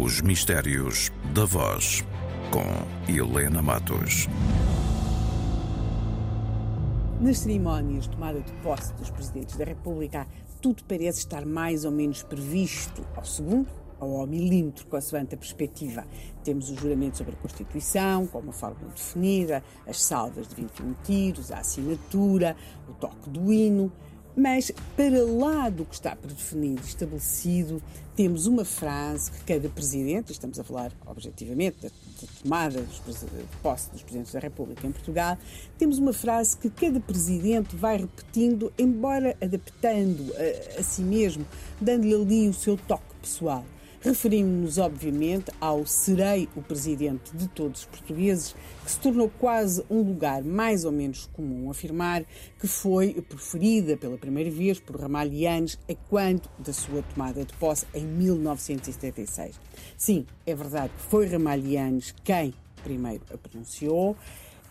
Os Mistérios da Voz, com Helena Matos. Nas cerimónias de tomada de posse dos presidentes da República, tudo parece estar mais ou menos previsto ao segundo ou ao milímetro, consoante a perspectiva. Temos o juramento sobre a Constituição, com uma fórmula definida, as salvas de 21 tiros, a assinatura, o toque do hino. Mas, para lá do que está predefinido estabelecido, temos uma frase que cada presidente, estamos a falar objetivamente da, da tomada de posse dos presidentes da República em Portugal, temos uma frase que cada presidente vai repetindo, embora adaptando a, a si mesmo, dando-lhe ali o seu toque pessoal. Referimos-nos, obviamente, ao Serei o Presidente de todos os portugueses, que se tornou quase um lugar mais ou menos comum afirmar que foi preferida pela primeira vez por Ramalhianes a quando da sua tomada de posse em 1976. Sim, é verdade que foi Ramalhianes quem primeiro a pronunciou,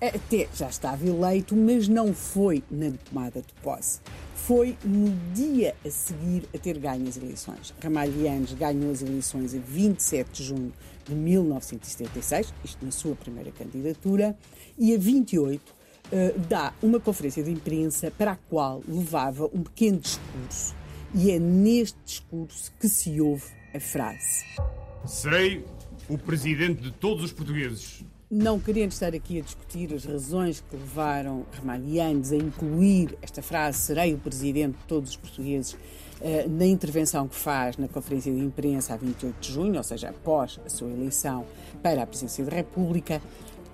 até já estava eleito, mas não foi na tomada de posse. Foi no dia a seguir a ter ganho as eleições. Ramalhianes ganhou as eleições a 27 de junho de 1976, isto na sua primeira candidatura, e a 28 uh, eh, dá uma conferência de imprensa para a qual levava um pequeno discurso. E é neste discurso que se ouve a frase: Serei o presidente de todos os portugueses não querendo estar aqui a discutir as razões que levaram Ramalhianes a incluir esta frase, serei o presidente de todos os portugueses, eh, na intervenção que faz na conferência de imprensa a 28 de junho, ou seja, após a sua eleição para a presidência da República,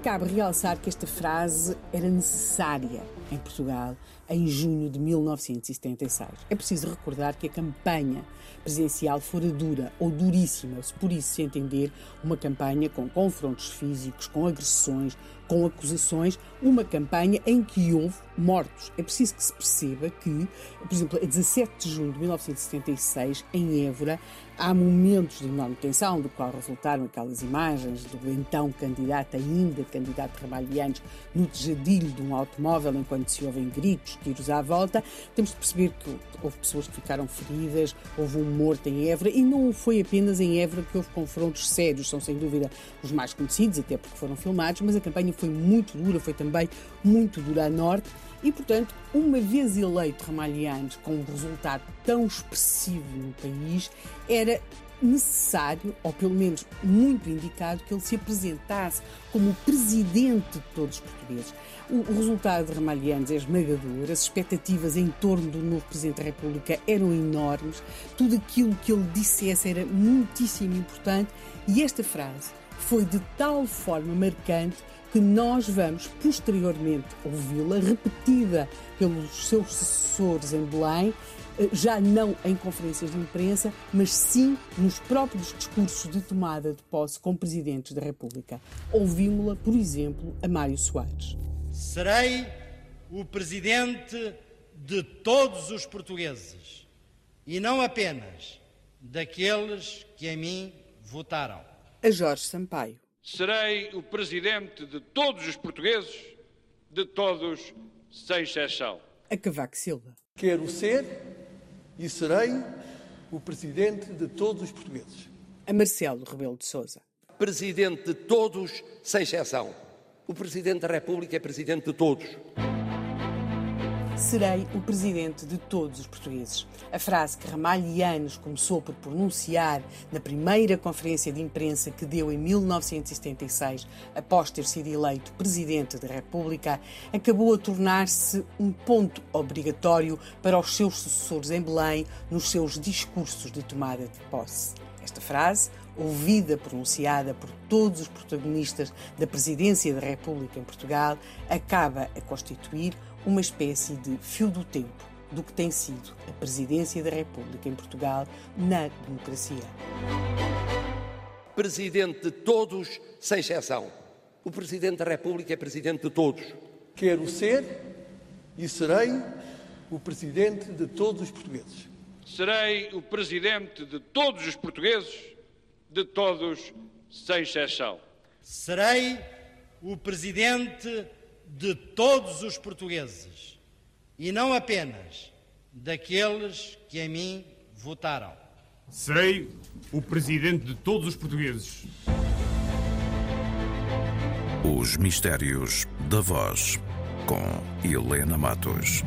cabe realçar que esta frase era necessária em Portugal em junho de 1976. É preciso recordar que a campanha presidencial fora dura ou duríssima, se por isso se entender uma campanha com confrontos físicos, com agressões, com acusações, uma campanha em que houve mortos. É preciso que se perceba que, por exemplo, a 17 de junho de 1976, em Évora, há momentos de enorme tensão, do qual resultaram aquelas imagens do então candidato, ainda candidato Ramalhianes, no tejadilho de um automóvel enquanto se ouvem gritos, tiros à volta. Temos de perceber que houve pessoas que ficaram feridas, houve um morto em Évora e não foi apenas em Évora que houve confrontos sérios, são sem dúvida os mais conhecidos, até porque foram filmados, mas a campanha foi muito dura, foi também muito dura a norte. E, portanto, uma vez eleito Ramalhianes com um resultado tão expressivo no país, era necessário, ou pelo menos muito indicado, que ele se apresentasse como o presidente de todos os portugueses. O, o resultado de Ramalhianes é esmagador, as expectativas em torno do novo Presidente da República eram enormes, tudo aquilo que ele dissesse era muitíssimo importante e esta frase foi de tal forma marcante que nós vamos posteriormente ouvi-la repetida pelos seus sucessores em Belém, eh, já não em conferências de imprensa, mas sim nos próprios discursos de tomada de posse com presidentes da República. Ouvimos-la, por exemplo, a Mário Soares. Serei o presidente de todos os portugueses e não apenas daqueles que em mim votaram. A Jorge Sampaio serei o presidente de todos os portugueses, de todos, sem exceção. A Cavaco Silva. Quero ser e serei o presidente de todos os portugueses. A Marcelo Rebelo de Sousa. Presidente de todos, sem exceção. O presidente da República é presidente de todos serei o presidente de todos os portugueses. A frase que Ramalhianos começou por pronunciar na primeira conferência de imprensa que deu em 1976, após ter sido eleito presidente da República, acabou a tornar-se um ponto obrigatório para os seus sucessores em Belém nos seus discursos de tomada de posse. Esta frase, ouvida, pronunciada por todos os protagonistas da presidência da República em Portugal, acaba a constituir uma espécie de fio do tempo do que tem sido a presidência da República em Portugal na democracia. Presidente de todos, sem exceção. O Presidente da República é Presidente de todos. Quero ser e serei o Presidente de todos os portugueses. Serei o Presidente de todos os portugueses, de todos, sem exceção. Serei o Presidente de todos os portugueses e não apenas daqueles que em mim votaram. Serei o presidente de todos os portugueses. Os Mistérios da Voz, com Helena Matos.